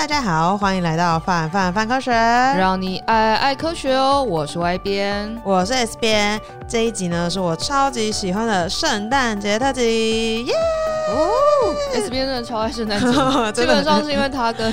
大家好，欢迎来到范范范科学，让你爱爱科学哦。我是 Y 编，我是 S 编。这一集呢，是我超级喜欢的圣诞节特辑，耶！哦，S 编真的超爱圣诞节，基本上是因为他跟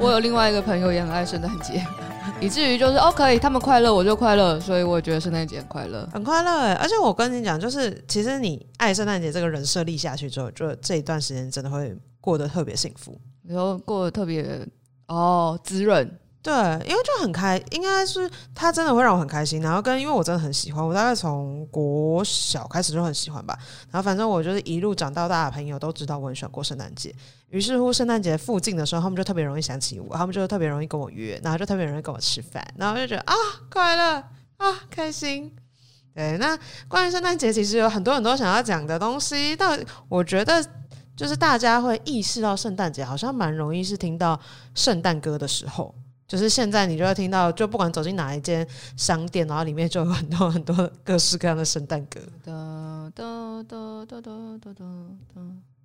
我有另外一个朋友也很爱圣诞节，以至于就是哦，可以他们快乐我就快乐，所以我觉得圣诞节很快乐，很快乐哎。而且我跟你讲，就是其实你爱圣诞节这个人设立下去之后，就这一段时间真的会过得特别幸福。然后过得特别哦滋润，对，因为就很开，应该是他真的会让我很开心。然后跟因为我真的很喜欢，我大概从国小开始就很喜欢吧。然后反正我就是一路长到大的朋友都知道我很喜欢过圣诞节。于是乎，圣诞节附近的时候，他们就特别容易想起我，他们就特别容易跟我约，然后就特别容易跟我吃饭，然后就觉得啊快乐啊开心。对，那关于圣诞节，其实有很多很多想要讲的东西，但我觉得。就是大家会意识到圣诞节好像蛮容易是听到圣诞歌的时候，就是现在你就会听到，就不管走进哪一间商店，然后里面就有很多很多各式各样的圣诞歌。哒哒哒哒哒哒哒。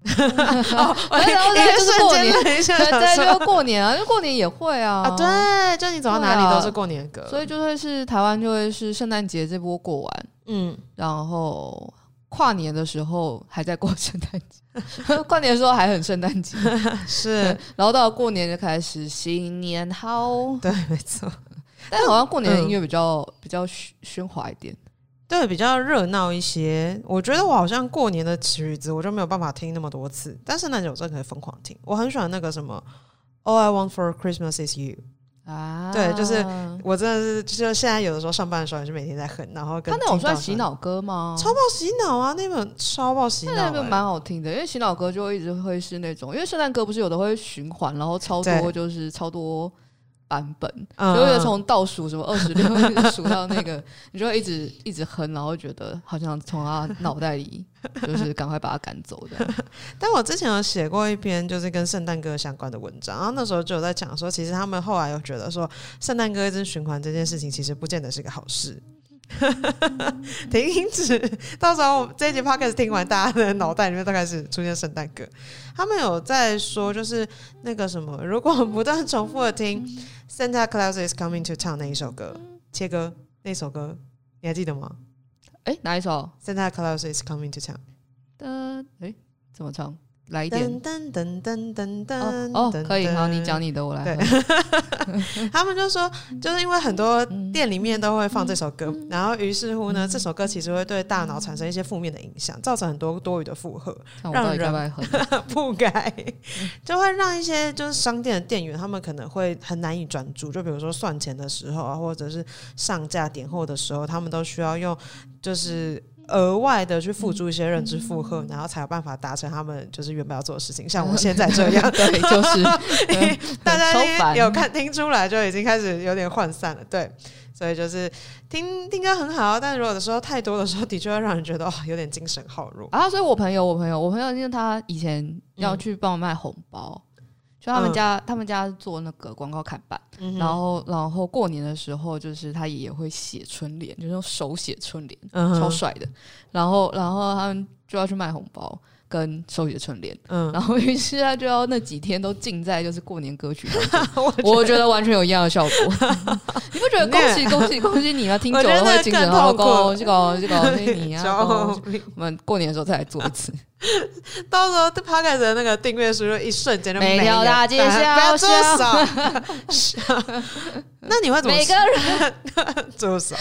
哦，然后在就是过年，对，就过年啊，就过年也会啊。啊，对，就你走到哪里都是过年歌，所以就会是台湾就会是圣诞节这波过完，嗯，然后。跨年的时候还在过圣诞节，跨年的时候还很圣诞节，是，然后到了过年就开始新年好，对，没错。但好像过年的音乐比较、嗯、比较喧喧哗一点，对，比较热闹一些。我觉得我好像过年的曲子我就没有办法听那么多次，但圣诞节我真的可以疯狂听。我很喜欢那个什么 All I Want for Christmas is You。啊，对，就是我真的是，就现在有的时候上班的时候，也是每天在哼，然后跟他那种算洗脑歌吗？超爆洗脑啊，那本超爆洗脑，欸，那本蛮好听的，因为洗脑歌就会一直会是那种，因为圣诞歌不是有的会循环，然后超多就是超多。版本，就会从倒数什么二十六数到那个，你就会一直一直哼，然后觉得好像从他脑袋里 就是赶快把他赶走的。但我之前有写过一篇就是跟圣诞歌相关的文章，然后那时候就有在讲说，其实他们后来又觉得说，圣诞歌一直循环这件事情其实不见得是个好事。停止！到时候这一集 podcast 听完，大家的脑袋里面都开始出现圣诞歌。他们有在说，就是那个什么，如果不断重复的听 Santa Claus is coming to town 那一首歌，切歌那首歌，你还记得吗？哎、欸，哪一首？Santa Claus is coming to town。的，哎，怎么唱？来一点，噔噔噔噔噔哦，可以，好，你讲你的，我来。对，他们就说，就是因为很多店里面都会放这首歌，然后于是乎呢，这首歌其实会对大脑产生一些负面的影响，造成很多多余的负荷，让人 不该，就会让一些就是商店的店员他们可能会很难以专注，就比如说算钱的时候啊，或者是上架点货的时候，他们都需要用就是。额外的去付出一些认知负荷，然后才有办法达成他们就是原本要做的事情。像我现在这样，对，就是 大家有看听出来就已经开始有点涣散了。对，所以就是听听歌很好，但如果的时候太多的时候，的确会让人觉得哦，有点精神耗弱啊。所以我朋友，我朋友，我朋友，因为他以前要去帮我卖红包。就他们家，嗯、他们家做那个广告看板，嗯、然后，然后过年的时候，就是他爷爷会写春联，就是用手写春联，嗯、超帅的。然后，然后他们就要去卖红包。跟手写春联，嗯，然后于是他就要那几天都浸在就是过年歌曲当中，我觉，我觉得完全有一样的效果。你不觉得恭喜恭喜恭喜你啊？听久了会精神好高，这个这个恭喜你啊！我们过年的时候再来做一次，到时候 Podcast 的那个订阅数就一瞬间就没了。每条大街小巷，那你会怎么？每个人 多少？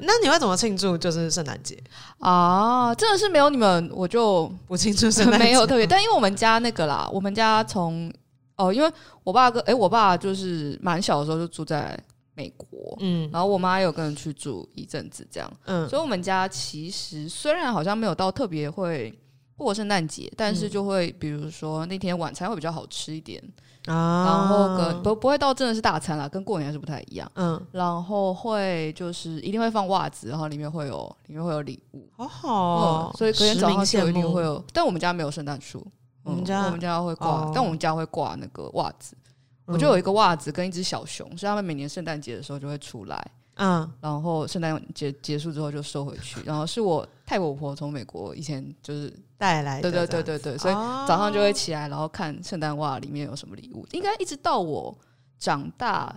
那你会怎么庆祝？就是圣诞节啊，真的是没有你们，我就不庆祝圣诞。没有特别，但因为我们家那个啦，我们家从哦，因为我爸跟哎，我爸就是蛮小的时候就住在美国，嗯，然后我妈有跟人去住一阵子，这样，嗯，所以我们家其实虽然好像没有到特别会过圣诞节，但是就会比如说那天晚餐会比较好吃一点。啊，然后跟不不会到真的是大餐啦，跟过年还是不太一样。嗯，然后会就是一定会放袜子，然后里面会有里面会有礼物，好好。哦所以隔天早上就一定会有，但我们家没有圣诞树，我们家我们家会挂，但我们家会挂那个袜子。我就有一个袜子跟一只小熊，所以他们每年圣诞节的时候就会出来，嗯，然后圣诞节结束之后就收回去，然后是我太婆婆从美国以前就是带来的，对对对对对，所以早上就会起来，然后看圣诞袜里面有什么礼物。应该一直到我长大，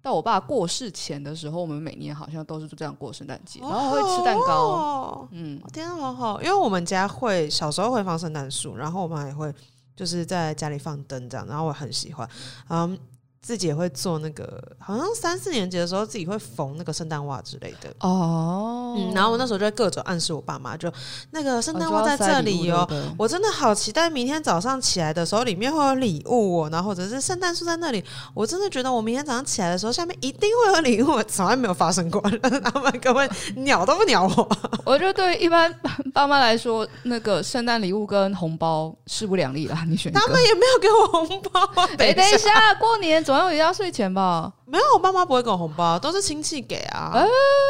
到我爸过世前的时候，我们每年好像都是这样过圣诞节，然后会吃蛋糕。哦、嗯，天啊，好好，因为我们家会小时候会放圣诞树，然后我们也会。就是在家里放灯这样，然后我很喜欢，嗯。自己也会做那个，好像三四年级的时候自己会缝那个圣诞袜之类的哦。嗯，然后我那时候就会各种暗示我爸妈，就那个圣诞袜在这里哦，我真的好期待明天早上起来的时候里面会有礼物哦，然后或者是圣诞树在那里，我真的觉得我明天早上起来的时候下面一定会有礼物，从来没有发生过，他们根本 鸟都不鸟我。我就对一般爸妈来说，那个圣诞礼物跟红包势不两立啦，你选。他们也没有给我红包啊。等一下，过年总要有压岁钱吧？没有，我爸妈不会给我红包，都是亲戚给啊。欸、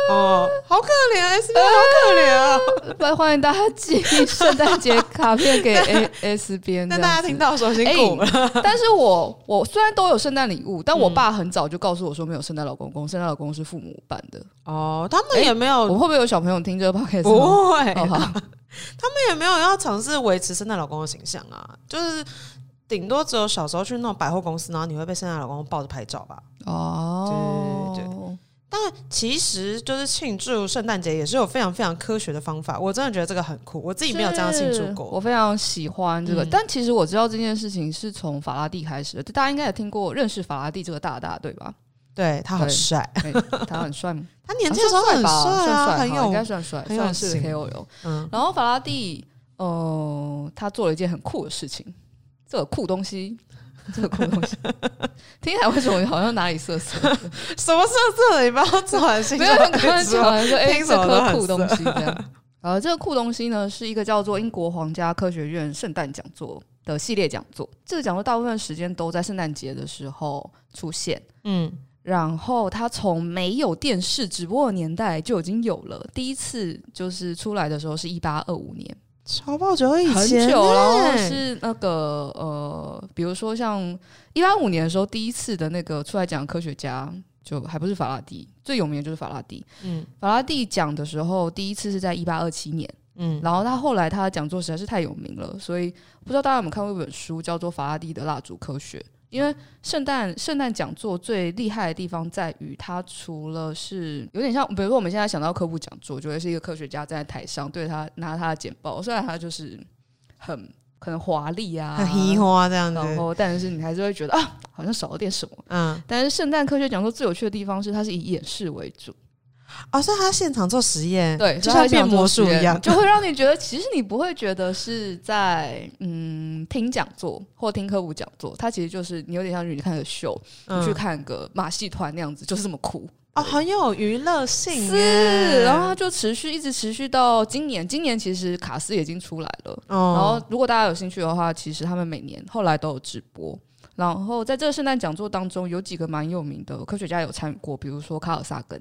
哦，好可怜，S B 好可怜啊！来、欸，欢迎大家寄圣诞节卡片给 A S B。那大家听到说辛苦了。欸、但是我我虽然都有圣诞礼物，但我爸很早就告诉我说没有圣诞老公公，圣诞老公公是父母办的。哦，他们也没有。欸、我会不会有小朋友听这个 podcast？不会，哦、他们也没有要尝试维持圣诞老公的形象啊，就是。顶多只有小时候去那种百货公司，然后你会被圣诞老公抱着拍照吧？哦，对对对。但其实就是庆祝圣诞节也是有非常非常科学的方法，我真的觉得这个很酷。我自己没有这样庆祝过，我非常喜欢这个。嗯、但其实我知道这件事情是从法拉第开始的，大家应该也听过认识法拉第这个大大对吧？对，他很帅，他很帅吗？他年轻的时候很帅啊，帅，很有应该算帅，算是 KOL。嗯，然后法拉第，呃，他做了一件很酷的事情。这个酷东西，这个酷东西，听起来为什么好像哪里涩涩？什么涩涩的？你不要转型，没有刚刚讲说，哎，这颗酷东西这样。呃，这个酷东西呢，是一个叫做英国皇家科学院圣诞讲座的系列讲座。这个讲座大部分时间都在圣诞节的时候出现。嗯，然后它从没有电视直播的年代就已经有了，第一次就是出来的时候是一八二五年。超爆久以前，很久，然后是那个呃，比如说像一八五年的时候，第一次的那个出来讲的科学家，就还不是法拉第，最有名的就是法拉第。嗯，法拉第讲的时候，第一次是在一八二七年。嗯，然后他后来他的讲座实在是太有名了，所以不知道大家有没有看过一本书，叫做《法拉第的蜡烛科学》。因为圣诞圣诞讲座最厉害的地方在于，它除了是有点像，比如说我们现在想到科普讲座，觉得是一个科学家站在台上对他拿他的简报，虽然他就是很可能华丽啊，很移花这样子，然后但是你还是会觉得啊，好像少了点什么。嗯，但是圣诞科学讲座最有趣的地方是，它是以演示为主。哦，所以他现场做实验，对，就像变魔术一样，就会让你觉得，其实你不会觉得是在嗯听讲座或听科普讲座，他其实就是你有点像是你看个秀，嗯、你去看个马戏团那样子，就是这么酷。哦，很有娱乐性，是，然后它就持续一直持续到今年，今年其实卡斯已经出来了，哦、然后如果大家有兴趣的话，其实他们每年后来都有直播，然后在这个圣诞讲座当中，有几个蛮有名的科学家有参与过，比如说卡尔萨根。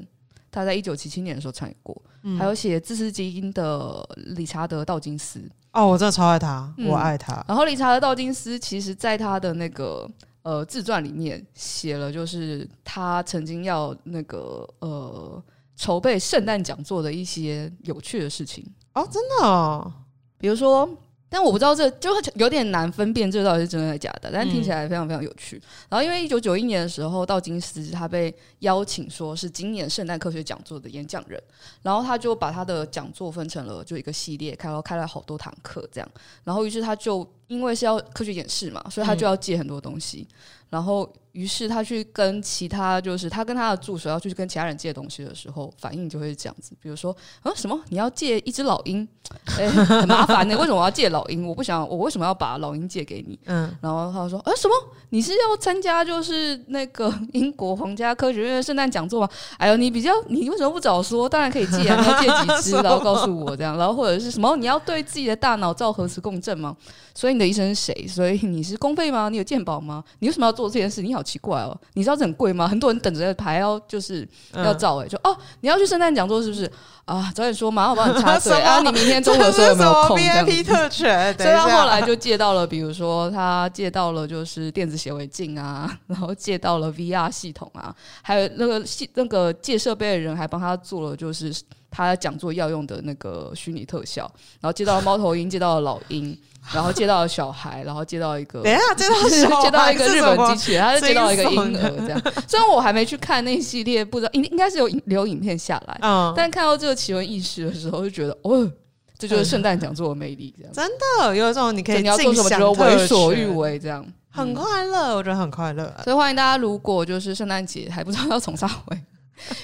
他在一九七七年的时候参与过，嗯、还有写自私基因的理查德道金斯。哦，我真的超爱他，嗯、我爱他。然后理查德道金斯其实在他的那个呃自传里面写了，就是他曾经要那个呃筹备圣诞讲座的一些有趣的事情。哦，真的哦，比如说。但我不知道这就有点难分辨这到底是真的还是假的，但听起来非常非常有趣。嗯、然后因为一九九一年的时候，道金斯他被邀请说是今年圣诞科学讲座的演讲人，然后他就把他的讲座分成了就一个系列，开了开了好多堂课这样。然后于是他就因为是要科学演示嘛，所以他就要借很多东西，嗯、然后。于是他去跟其他，就是他跟他的助手要去跟其他人借东西的时候，反应就会是这样子。比如说，啊什么？你要借一只老鹰？哎、欸，很麻烦的。为什么我要借老鹰？我不想，我为什么要把老鹰借给你？嗯。然后他就说，啊什么？你是要参加就是那个英国皇家科学院的圣诞讲座吗？哎呦，你比较，你为什么不早说？当然可以借啊，你要借几只，然后告诉我这样。然后或者是什么？你要对自己的大脑造核磁共振吗？所以你的医生是谁？所以你是公费吗？你有健保吗？你为什么要做这件事？你好奇怪哦！你知道这很贵吗？很多人等着排要就是要照哎、欸，就哦，你要去圣诞讲座是不是？啊，早点说嘛，我帮你插嘴啊！你明天中午的时候有没有空？这样 VIP 特权，所以他后来就借到了，比如说他借到了就是电子显微镜啊，然后借到了 VR 系统啊，还有那个系那个借设备的人还帮他做了就是他讲座要用的那个虚拟特效，然后借到了猫头鹰，借到了老鹰。然后接到小孩，然后接到一个，等一下 接到 接到一个日本机器人，他就接到一个婴儿这样。虽然我还没去看那一系列，不知道应应该是有留影片下来，嗯，但看到这个奇闻异事的时候，就觉得哦，这就是圣诞讲座的魅力，这样 真的有一种你可以你要做什么就为所欲为，这样很快乐，我觉得很快乐。所以欢迎大家，如果就是圣诞节还不知道要从啥回，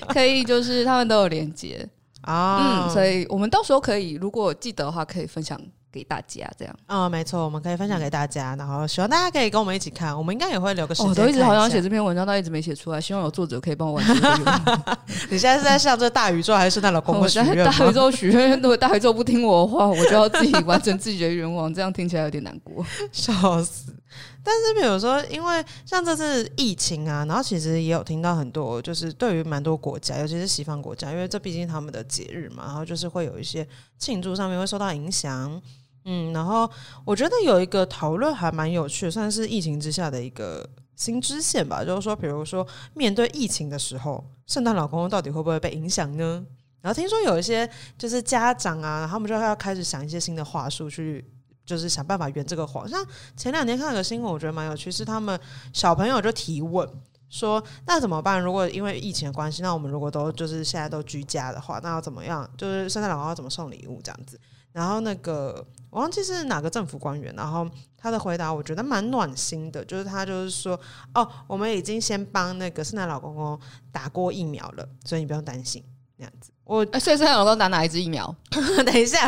可以就是他们都有连接啊，嗯，所以我们到时候可以如果记得的话，可以分享。给大家这样，嗯，没错，我们可以分享给大家，然后希望大家可以跟我们一起看，我们应该也会留个时间。我、哦、都一直好想写这篇文章，但一直没写出来，希望有作者可以帮我完成这个。你现在是在向这大宇宙还是圣诞老公公许愿？大宇宙许愿，如果大宇宙不听我的话，我就要自己完成自己的愿望，这样听起来有点难过，笑死。但是比如说，因为像这次疫情啊，然后其实也有听到很多，就是对于蛮多国家，尤其是西方国家，因为这毕竟他们的节日嘛，然后就是会有一些庆祝上面会受到影响。嗯，然后我觉得有一个讨论还蛮有趣的，算是疫情之下的一个新支线吧。就是说，比如说面对疫情的时候，圣诞老公公到底会不会被影响呢？然后听说有一些就是家长啊，他们就要开始想一些新的话术去，就是想办法圆这个谎。像前两天看了个新闻，我觉得蛮有趣，是他们小朋友就提问说：“那怎么办？如果因为疫情的关系，那我们如果都就是现在都居家的话，那要怎么样？就是圣诞老公要怎么送礼物这样子？”然后那个我忘记是哪个政府官员，然后他的回答我觉得蛮暖心的，就是他就是说，哦，我们已经先帮那个圣诞老公公打过疫苗了，所以你不用担心那样子。我所以圣诞老公公打哪一支疫苗？等一下，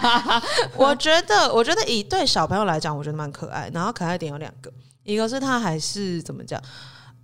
我觉得我觉得以对小朋友来讲，我觉得蛮可爱。然后可爱点有两个，一个是他还是怎么讲？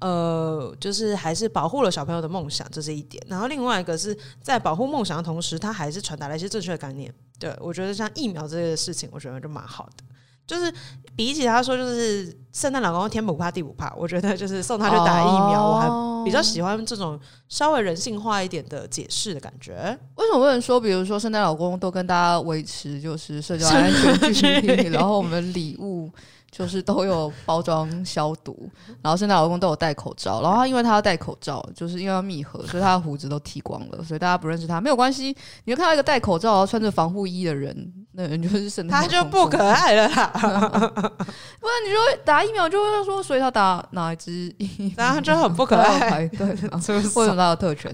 呃，就是还是保护了小朋友的梦想，这是一点。然后另外一个是在保护梦想的同时，他还是传达了一些正确的概念。对，我觉得像疫苗这个事情，我觉得就蛮好的。就是比起他说，就是圣诞老公公天不怕地不怕，我觉得就是送他去打疫苗，哦、我还比较喜欢这种稍微人性化一点的解释的感觉。为什么不能说，比如说圣诞老公公都跟大家维持就是社交安全距离，然后我们礼物。就是都有包装消毒，然后现在老公都有戴口罩，然后他因为他要戴口罩，就是因为要密合，所以他的胡子都剃光了，所以大家不认识他，没有关系。你就看到一个戴口罩然后穿着防护衣的人，那人就是圣诞，他就不可爱了啦。不然你就会打疫苗就会说，所以他打哪一支疫苗？然后就很不可爱，对，为什么他有特权？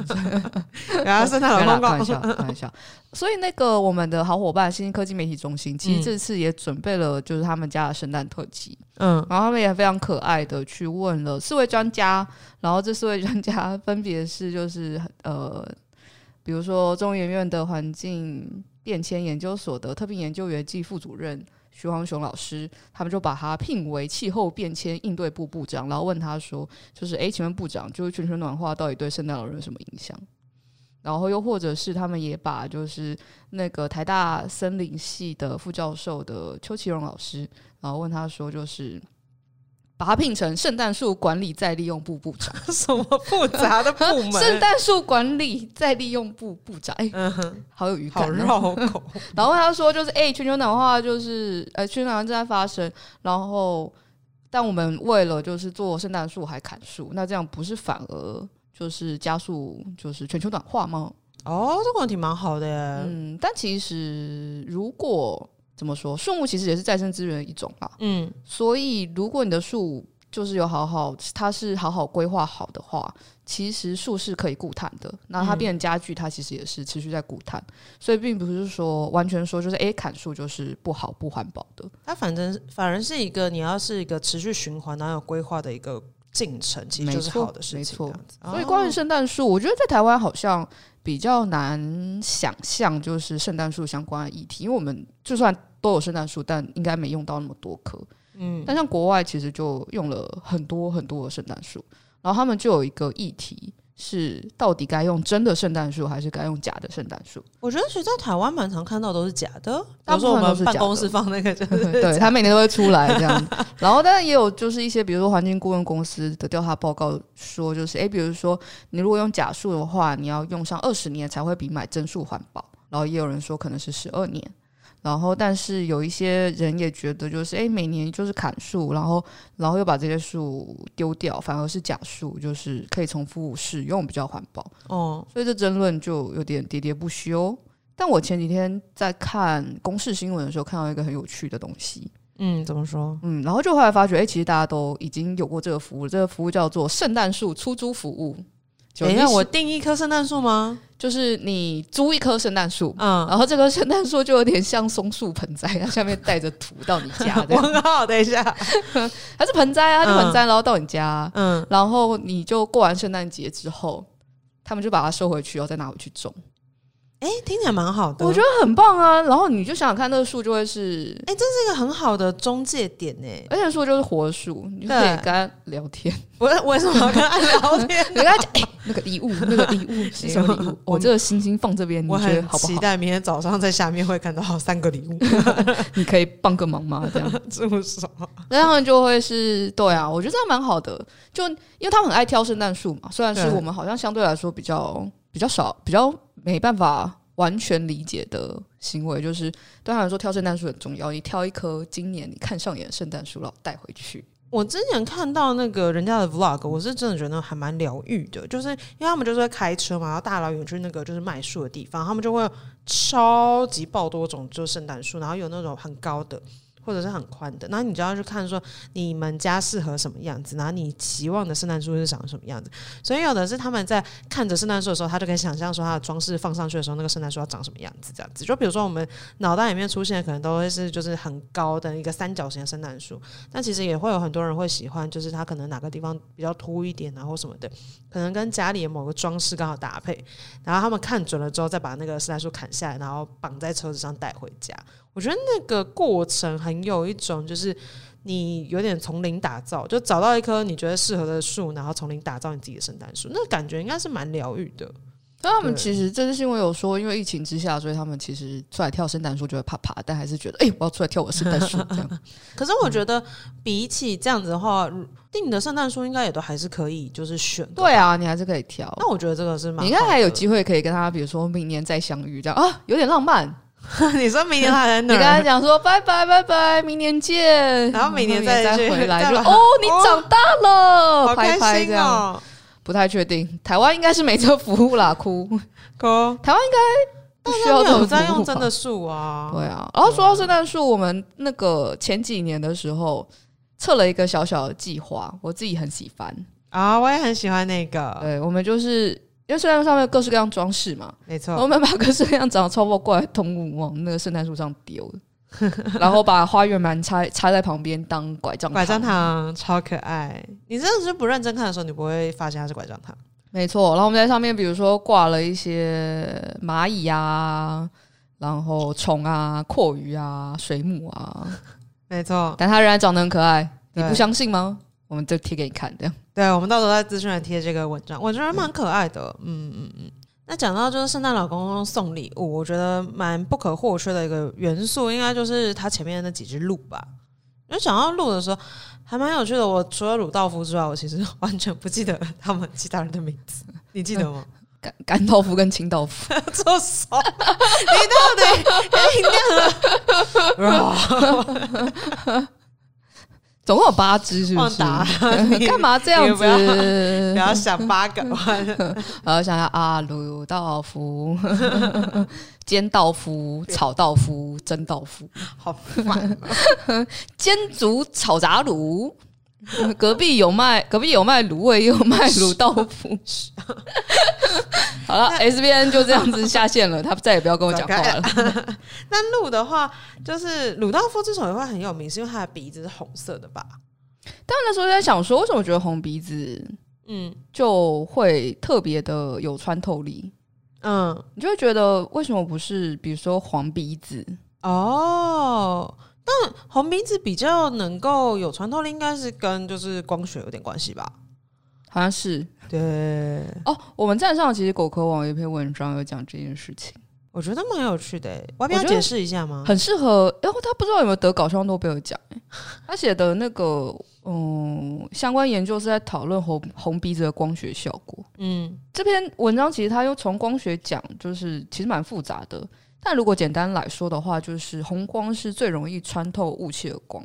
然后圣诞老公公，开玩笑，开玩笑。所以那个我们的好伙伴新兴科技媒体中心，其实这次也准备了就是他们家的圣诞特辑，嗯，然后他们也非常可爱的去问了四位专家，然后这四位专家分别是就是呃，比如说中研院的环境变迁研究所的特聘研究员暨副主任徐煌雄老师，他们就把他聘为气候变迁应对部部长，然后问他说，就是哎，请问部长，就是全球暖化到底对圣诞老人有什么影响？然后又或者是他们也把就是那个台大森林系的副教授的邱其荣老师，然后问他说，就是把他聘成圣诞树管理再利用部部长，什么复杂的部门？圣诞树管理再利用部部长，哎，嗯哼，好有语感，好绕口。然后他说，就是哎，全球暖化就是呃，全球暖化正在发生，然后但我们为了就是做圣诞树还砍树，那这样不是反而？就是加速，就是全球暖化吗？哦，这个问题蛮好的耶。嗯，但其实如果怎么说，树木其实也是再生资源的一种啊。嗯，所以如果你的树就是有好好，它是好好规划好的话，其实树是可以固碳的。那它变成家具，它其实也是持续在固碳。嗯，所以并不是说完全说就是诶，砍树就是不好不环保的。它反正反而是一个你要是一个持续循环然后有规划的一个。进程其实就是好的事情，没错。所以关于圣诞树，我觉得在台湾好像比较难想象，就是圣诞树相关的议题，因为我们就算都有圣诞树，但应该没用到那么多棵。嗯，但像国外其实就用了很多很多的圣诞树，然后他们就有一个议题，是到底该用真的圣诞树还是该用假的圣诞树？我觉得其实在台湾蛮常看到都是假的，大部分都是假公室放那个就是，对他每年都会出来这样。然后，但是也有就是一些，比如说环境顾问公司的调查报告说，就是哎，比如说你如果用假树的话，你要用上二十年才会比买真树环保。然后也有人说可能是十二年。然后，但是有一些人也觉得，就是哎，每年就是砍树，然后，然后又把这些树丢掉，反而是假树，就是可以重复使用，比较环保。哦，所以这争论就有点喋喋不休。但我前几天在看公视新闻的时候，看到一个很有趣的东西。嗯，怎么说？嗯，然后就后来发觉，哎，其实大家都已经有过这个服务，这个服务叫做圣诞树出租服务。等一下，我订一棵圣诞树吗？就是你租一棵圣诞树，嗯，然后这棵圣诞树就有点像松树盆栽，它 下面带着土到你家。我很好，等一下，它是盆栽啊，它是盆栽，然后到你家，嗯，然后你就过完圣诞节之后，他们就把它收回去，然后再拿回去种。哎，听起来蛮好的，我觉得很棒啊。然后你就想想看，那个树就会是，哎，这是一个很好的中介点呢。而且树就是活树，你就可以跟他聊天。我为什么要跟他聊天？你跟他讲，哎，那个礼物，那个礼物 是什么礼物？我这个星星放这边，你觉得好不好？期待明天早上在下面会看到三个礼物，你可以帮个忙吗？这样这么少，那他们就会是对啊，我觉得这样蛮好的。就因为他们很爱挑圣诞树嘛，虽然是我们好像相对来说比较比较少，比较。没办法完全理解的行为，就是对他来说挑圣诞树很重要。你挑一棵今年你看上眼的圣诞树，然后带回去。我之前看到那个人家的 vlog，我是真的觉得还蛮疗愈的，就是因为他们就是会开车嘛，然后大老远去那个就是卖树的地方，他们就会超级爆多种就圣诞树，然后有那种很高的。或者是很宽的，然后你就要去看说你们家适合什么样子，然后你期望的圣诞树是长什么样子。所以有的是他们在看着圣诞树的时候，他就可以想象说他的装饰放上去的时候，那个圣诞树要长什么样子，这样子。就比如说我们脑袋里面出现的可能都会是就是很高的一个三角形的圣诞树，但其实也会有很多人会喜欢，就是他可能哪个地方比较凸一点啊或什么的，可能跟家里的某个装饰刚好搭配。然后他们看准了之后，再把那个圣诞树砍下来，然后绑在车子上带回家。我觉得那个过程很有一种，就是你有点从零打造，就找到一棵你觉得适合的树，然后从零打造你自己的圣诞树，那感觉应该是蛮疗愈的。那他们其实这次新闻有说，因为疫情之下，所以他们其实出来跳圣诞树就会怕怕，但还是觉得，哎、欸，我要出来跳我圣诞树这样。可是我觉得比起这样子的话，定的圣诞树应该也都还是可以，就是选。对啊，你还是可以挑。那我觉得这个是蛮，你应该还有机会可以跟他，比如说明年再相遇这样啊，有点浪漫。你说明年他在哪？你跟他讲说拜拜拜拜，明年见。然后明年再再回来就哦，你长大了，好开心哦。不太确定，台湾应该是没这服务啦，哭哭。台湾应该不需要这种在用真的树啊。对啊，然后说到圣诞树，我们那个前几年的时候测了一个小小的计划，我自己很喜欢啊，我也很喜欢那个。对，我们就是。因为圣诞树上面有各式各样装饰嘛，没错，我们把各式各样长得超爆怪的动物往那个圣诞树上丢，然后把花园蛮插插在旁边当拐杖，拐杖糖超可爱。你真的是不认真看的时候，你不会发现它是拐杖糖。没错，然后我们在上面，比如说挂了一些蚂蚁啊，然后虫啊、蛞蝓啊、水母啊，没错，但它仍然长得很可爱，你不相信吗？我们就贴给你看，这样。对，我们到时候在资讯栏贴这个文章，我觉得蛮可爱的。嗯嗯嗯。那讲到就是圣诞老公公送礼物，我觉得蛮不可或缺的一个元素，应该就是他前面那几只鹿吧。因为讲到鹿的时候，还蛮有趣的。我除了鲁道夫之外，我其实完全不记得他们其他人的名字。你记得吗？甘甘道夫跟清道夫，做什么？你到底 你那个？总共有八只，是不是？你 干嘛这样子？不要，想八个，我要想想啊，鲁道夫、煎道夫、炒道夫、蒸道夫，好烦。煎煮炒炸卤。隔壁有卖，隔壁有卖卤味，也有卖卤豆腐。好了，S B N 就这样子下线了，他再也不要跟我讲话了。那鹿的话，就是鲁道夫之所以会很有名，是因为他的鼻子是红色的吧？但那时候在想说，为什么我觉得红鼻子，嗯，就会特别的有穿透力？嗯，你就会觉得为什么不是，比如说黄鼻子？哦。但红鼻子比较能够有穿透力，应该是跟就是光学有点关系吧？好像是对哦。我们站上其实果壳网有一篇文章有讲这件事情，我觉得蛮有趣的。我要解释一下吗？很适合。然后他不知道有没有得搞笑诺贝尔奖？他写的那个嗯相关研究是在讨论红红鼻子的光学效果。嗯，这篇文章其实他又从光学讲，就是其实蛮复杂的。但如果简单来说的话，就是红光是最容易穿透雾气的光，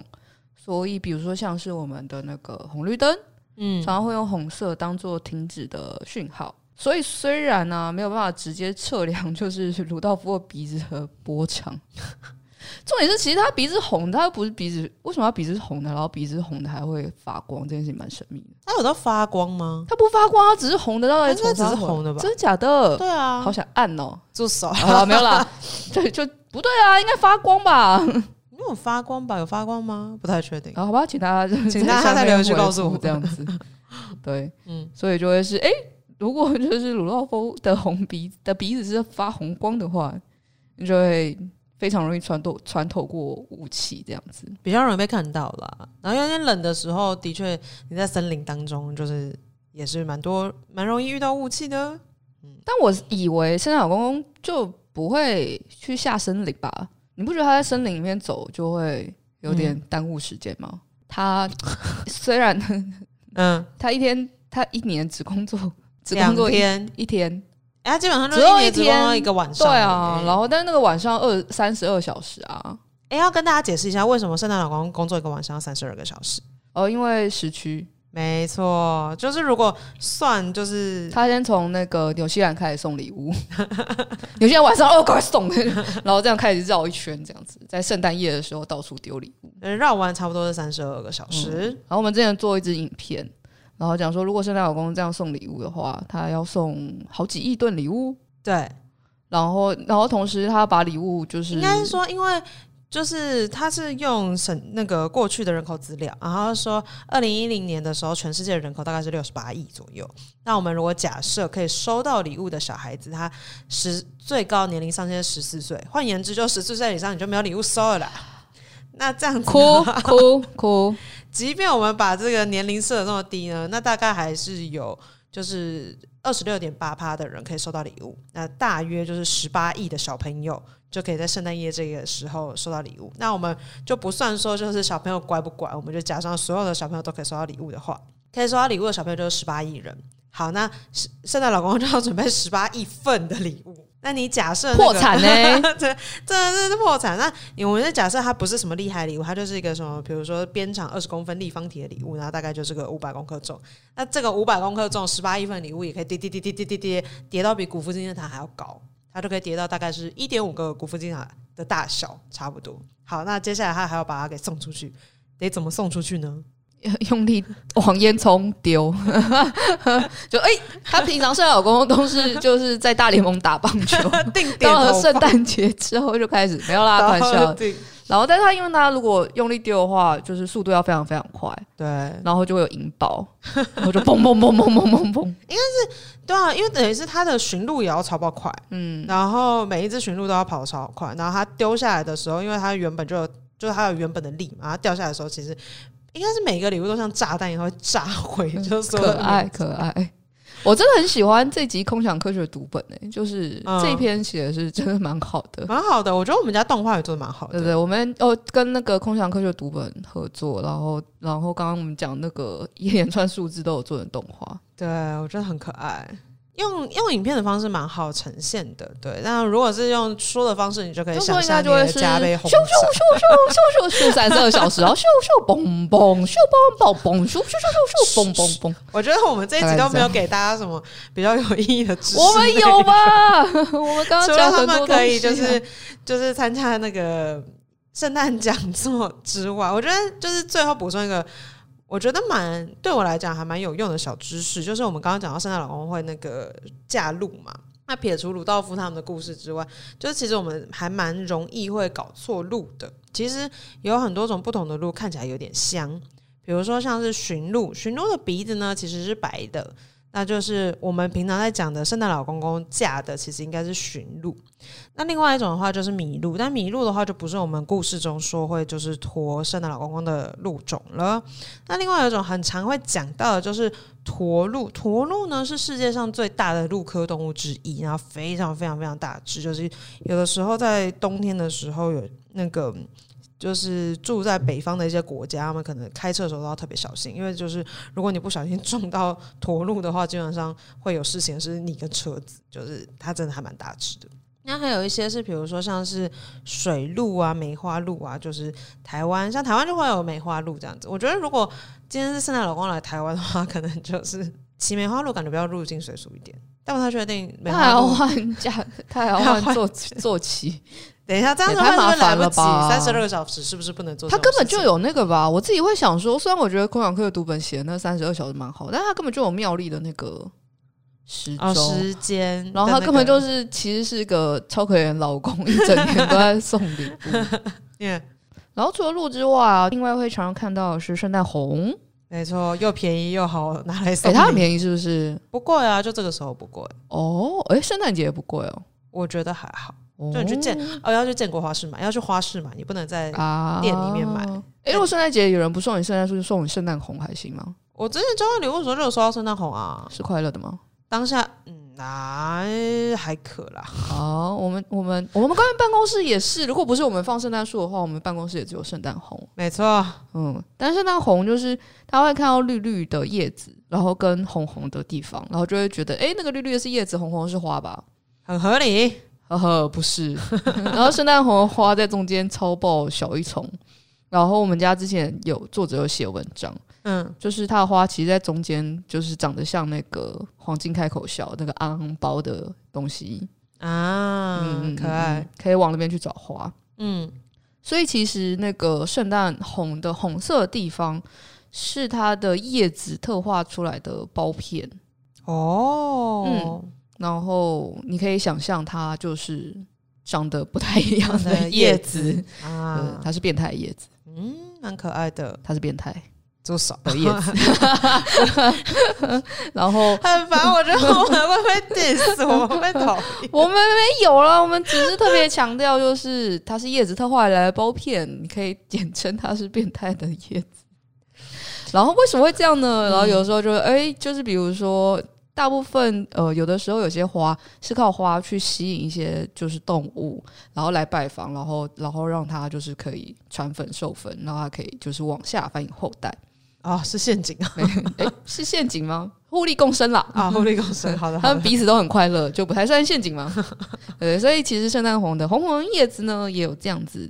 所以比如说像是我们的那个红绿灯，嗯，常常会用红色当做停止的讯号。所以虽然呢、啊、没有办法直接测量，就是鲁道夫的鼻子和波长。重点是，其实他鼻子红，他又不是鼻子，为什么他鼻子是红的？然后鼻子是红的还会发光，这件事情蛮神秘的。他有到发光吗？他不发光，他只是红的，到底从只是红的吧？真的假的？对啊，好想按哦，住手！啊，没有啦，对，就不对啊，应该发光吧？没有发光吧？有发光吗？不太确定。好吧，请大家，请大家在留言区告诉我这样子。对，嗯，所以就会是，哎、欸，如果就是鲁道夫的红鼻的鼻子是发红光的话，你就会。非常容易穿透穿透过雾气，这样子比较容易被看到啦。然后有点冷的时候，的确你在森林当中，就是也是蛮多蛮容易遇到雾气的。嗯，但我以为圣诞老公公就不会去下森林吧？你不觉得他在森林里面走就会有点耽误时间吗？嗯、他虽然嗯，他一天他一年只工作只工作一天一天。他基本上只有一天一个晚上，对啊，然后但是那个晚上二三十二小时啊。哎，要跟大家解释一下，为什么圣诞老公公工作一个晚上要三十二个小时？哦，因为时区，没错，就是如果算，就是他先从那个纽西兰开始送礼物，纽西兰晚上哦，赶快送，然后这样开始绕一圈，这样子在圣诞夜的时候到处丢礼物，绕完差不多是三十二个小时。嗯，然后我们之前做一支影片。然后讲说，如果圣诞老公公这样送礼物的话，他要送好几亿吨礼物。对，然后，然后同时他把礼物就是应该是说，因为就是他是用省那个过去的人口资料，然后说二零一零年的时候，全世界的人口大概是六十八亿左右。那我们如果假设可以收到礼物的小孩子，他十最高年龄上限十四岁，换言之，就十四岁以上你就没有礼物收了啦。那这样子哭哭哭，即便我们把这个年龄设的那么低呢，那大概还是有就是二十六点八趴的人可以收到礼物，那大约就是十八亿的小朋友就可以在圣诞夜这个时候收到礼物。那我们就不算说就是小朋友乖不乖，我们就假装所有的小朋友都可以收到礼物的话，可以收到礼物的小朋友就是十八亿人。好，那圣诞老公公就要准备十八亿份的礼物。那你假设、那个、破产呢、欸？这真的是破产。那我们就假设它不是什么厉害礼物，它就是一个什么，比如说边长二十公分立方体的礼物，然后大概就是个五百公克重。那这个五百公克重十八亿份礼物也可以叠叠叠叠叠叠叠叠到比国父纪念塔还要高，它就可以叠到大概是一点五个国父纪念塔的大小差不多。好，那接下来他还要把它给送出去，得怎么送出去呢？用力往烟囱丢，就哎、欸，他平常圣诞老公公都是就是在大联盟打棒球，到了圣诞节之后就开始没有啦，开玩笑。然后，但是他因为他如果用力丢的话，就是速度要非常非常快，对，然后就会有引爆，然后就砰砰砰砰砰砰砰，应该是对啊，因为等于是他的驯鹿也要超爆快，嗯，然后每一只驯鹿都要跑超快，然后他丢下来的时候，因为他原本就有就是他有原本的力嘛，他掉下来的时候其实。应该是每个礼物都像炸弹一样会炸毁，就是可爱可爱。我真的很喜欢这集《空想科学》读本诶、欸，就是这篇写的是真的蛮好的，蛮、嗯、好的。我觉得我们家动画也做的蛮好的。对，对对，我们哦跟那个《空想科学》读本合作，然后然后刚刚我们讲那个一连串数字都有做成动画，对我觉得很可爱。用用影片的方式蛮好呈现的，对。那如果是用说的方式，你就可以想象你的加倍咻咻咻咻咻咻咻三十二小时，然后咻咻嘣嘣，咻嘣嘣嘣，咻咻咻咻咻嘣嘣嘣。我觉得我们这一集都没有给大家什么比较有意义的知识。我们有吧？我们刚刚讲他们可以就是就是参加那个圣诞讲座之外，我觉得就是最后补充一个。我觉得蛮对我来讲还蛮有用的小知识，就是我们刚刚讲到圣诞老公会那个驾鹿嘛。那撇除鲁道夫他们的故事之外，就是其实我们还蛮容易会搞错路的。其实有很多种不同的路看起来有点像，比如说像是驯鹿，驯鹿的鼻子呢其实是白的，那就是我们平常在讲的圣诞老公公嫁的，其实应该是驯鹿。那另外一种的话就是麋鹿，但麋鹿的话就不是我们故事中说会就是驮圣诞老公公的鹿种了。那另外有一种很常会讲到的就是驼鹿，驼鹿呢是世界上最大的鹿科动物之一，然后非常非常非常大只，就是有的时候在冬天的时候有那个。就是住在北方的一些国家，他们可能开车的时候都要特别小心，因为就是如果你不小心撞到驼鹿的话，基本上会有事情是你跟车子，就是它真的还蛮大只的。那还有一些是，比如说像是水鹿啊、梅花鹿啊，就是台湾像台湾就会有梅花鹿这样子。我觉得如果今天是圣诞老公来台湾的话，可能就是骑梅花鹿，感觉比较入境随俗一点。但我太确定，他还要换驾，他还要换坐坐骑。等一下，这样子会不会来不及？三十二个小时是不是不能做？他根本就有那个吧？我自己会想说，虽然我觉得空想课的读本写的那三十二小时蛮好，但他根本就有妙丽的那个时钟、哦、时间，然后他根本就是其实是一个超可怜老公，一整天都在送礼物。Yeah. 然后除了鹿之外啊，另外会常常看到的是圣诞红，没错，又便宜又好拿来送。哎、欸，它很便宜是不是？不贵啊，就这个时候不贵。哦，哎、欸，圣诞节也不贵哦，我觉得还好。就你去建哦，要去建国花市买，要去花市买，你不能在店里面买。哎、啊，如果圣诞节有人不送你圣诞树，就送你圣诞红还行吗？我之前交换礼物的时候就有收到圣诞红啊，是快乐的吗？当下嗯，那还可啦。好，我们我们我们刚才办公室也是，如果不是我们放圣诞树的话，我们办公室也只有圣诞红。没错，嗯，但圣诞红就是他会看到绿绿的叶子，然后跟红红的地方，然后就会觉得，哎、欸，那个绿绿的是叶子，红红的是花吧，很合理。呵呵，不是。然后圣诞红花在中间超爆小一丛，然后我们家之前有作者有写文章，嗯，就是它的花其实在中间，就是长得像那个黄金开口笑那个昂包的东西啊，嗯，可爱，可以往那边去找花，嗯。所以其实那个圣诞红的红色的地方是它的叶子特化出来的包片哦，嗯。然后你可以想象，它就是长得不太一样的叶子啊，它是变态叶子，嗯，蛮可爱的。它是变态，做少的叶子。然后很烦，我觉得我们会被 diss，我们会讨厌。我们没有了，我们只是特别强调，就是它是叶子特化来的包片，你可以简称它是变态的叶子。然后为什么会这样呢？然后有时候就哎，就是比如说。大部分呃，有的时候有些花是靠花去吸引一些就是动物，然后来拜访，然后然后让它就是可以传粉授粉，然后它可以就是往下繁衍后代啊、哦，是陷阱啊？哎，是陷阱吗？互利共生啦啊，互利共生，好的，他们彼此都很快乐，就不太算陷阱吗？对，所以其实圣诞红的红红叶子呢，也有这样子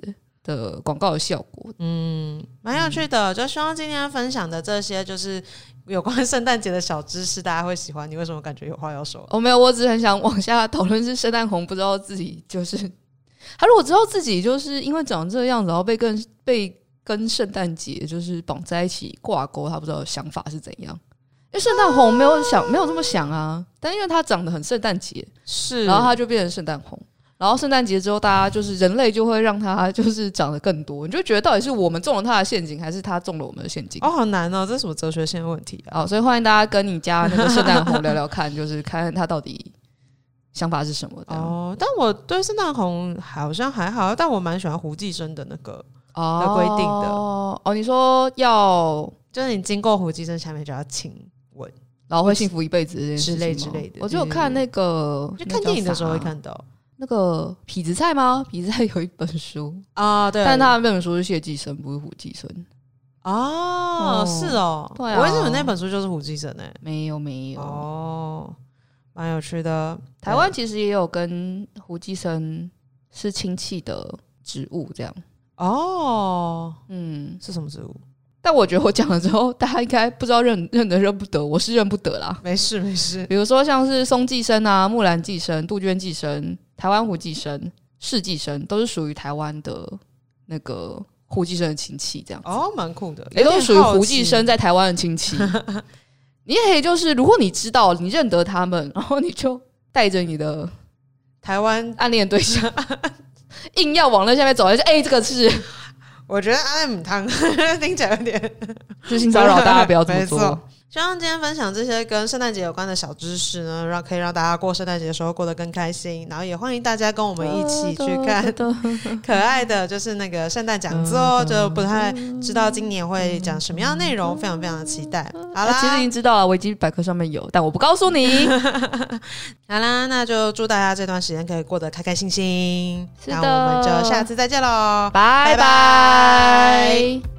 的广告的效果，嗯，蛮有趣的，就希望今天分享的这些就是。有关圣诞节的小知识，大家会喜欢。你为什么感觉有话要说？哦，没有，我只是很想往下讨论。是圣诞红不知道自己就是他，如果知道自己就是因为长这个样子，然后被跟被跟圣诞节就是绑在一起挂钩，他不知道想法是怎样。因为圣诞红没有想没有这么想啊，但因为他长得很圣诞节，是，然后他就变成圣诞红。然后圣诞节之后，大家就是人类就会让它就是长得更多，你就觉得到底是我们中了它的陷阱，还是它中了我们的陷阱？哦，好难哦，这是什么哲学性的问题啊？哦，所以欢迎大家跟你家那个圣诞红聊聊看，就是看看他到底想法是什么的。哦，但我对圣诞红好像还好，但我蛮喜欢胡继生的那个的规定的。哦，哦，你说要就是你经过胡继生下面就要亲吻，然后会幸福一辈子之类之类的。我就看那个，就看电影的时候会看到。那个痞子蔡吗？痞子蔡有一本书啊，对，但他那本书是谢继生，不是胡继生。哦，是哦，对啊，我什么那本书就是胡继生呢，没有没有哦，蛮有趣的。台湾其实也有跟胡继生是亲戚的植物，这样哦，嗯，是什么植物？但我觉得我讲了之后，大家应该不知道认认得认不得，我是认不得啦。没事没事，比如说像是松寄生啊、木兰寄生、杜鹃寄生、台湾胡寄生、世寄生，都是属于台湾的那个胡寄生的亲戚，这样子哦，蛮酷的，也都是属于胡寄生在台湾的亲戚。你也可以就是，如果你知道你认得他们，然后你就带着你的台湾暗恋对象，硬要往那下面走，就哎、欸，这个是。我觉得阿姆汤听起来有点就性骚扰，大家不要这么做。希望今天分享这些跟圣诞节有关的小知识呢，让可以让大家过圣诞节的时候过得更开心。然后也欢迎大家跟我们一起去看 可爱的，就是那个圣诞讲座，就不太知道今年会讲什么样的内容，非常非常的期待。好啦，其实已经知道了，维基百科上面有，但我不告诉你。好啦，那就祝大家这段时间可以过得开开心心。那我们就下次再见喽，拜拜。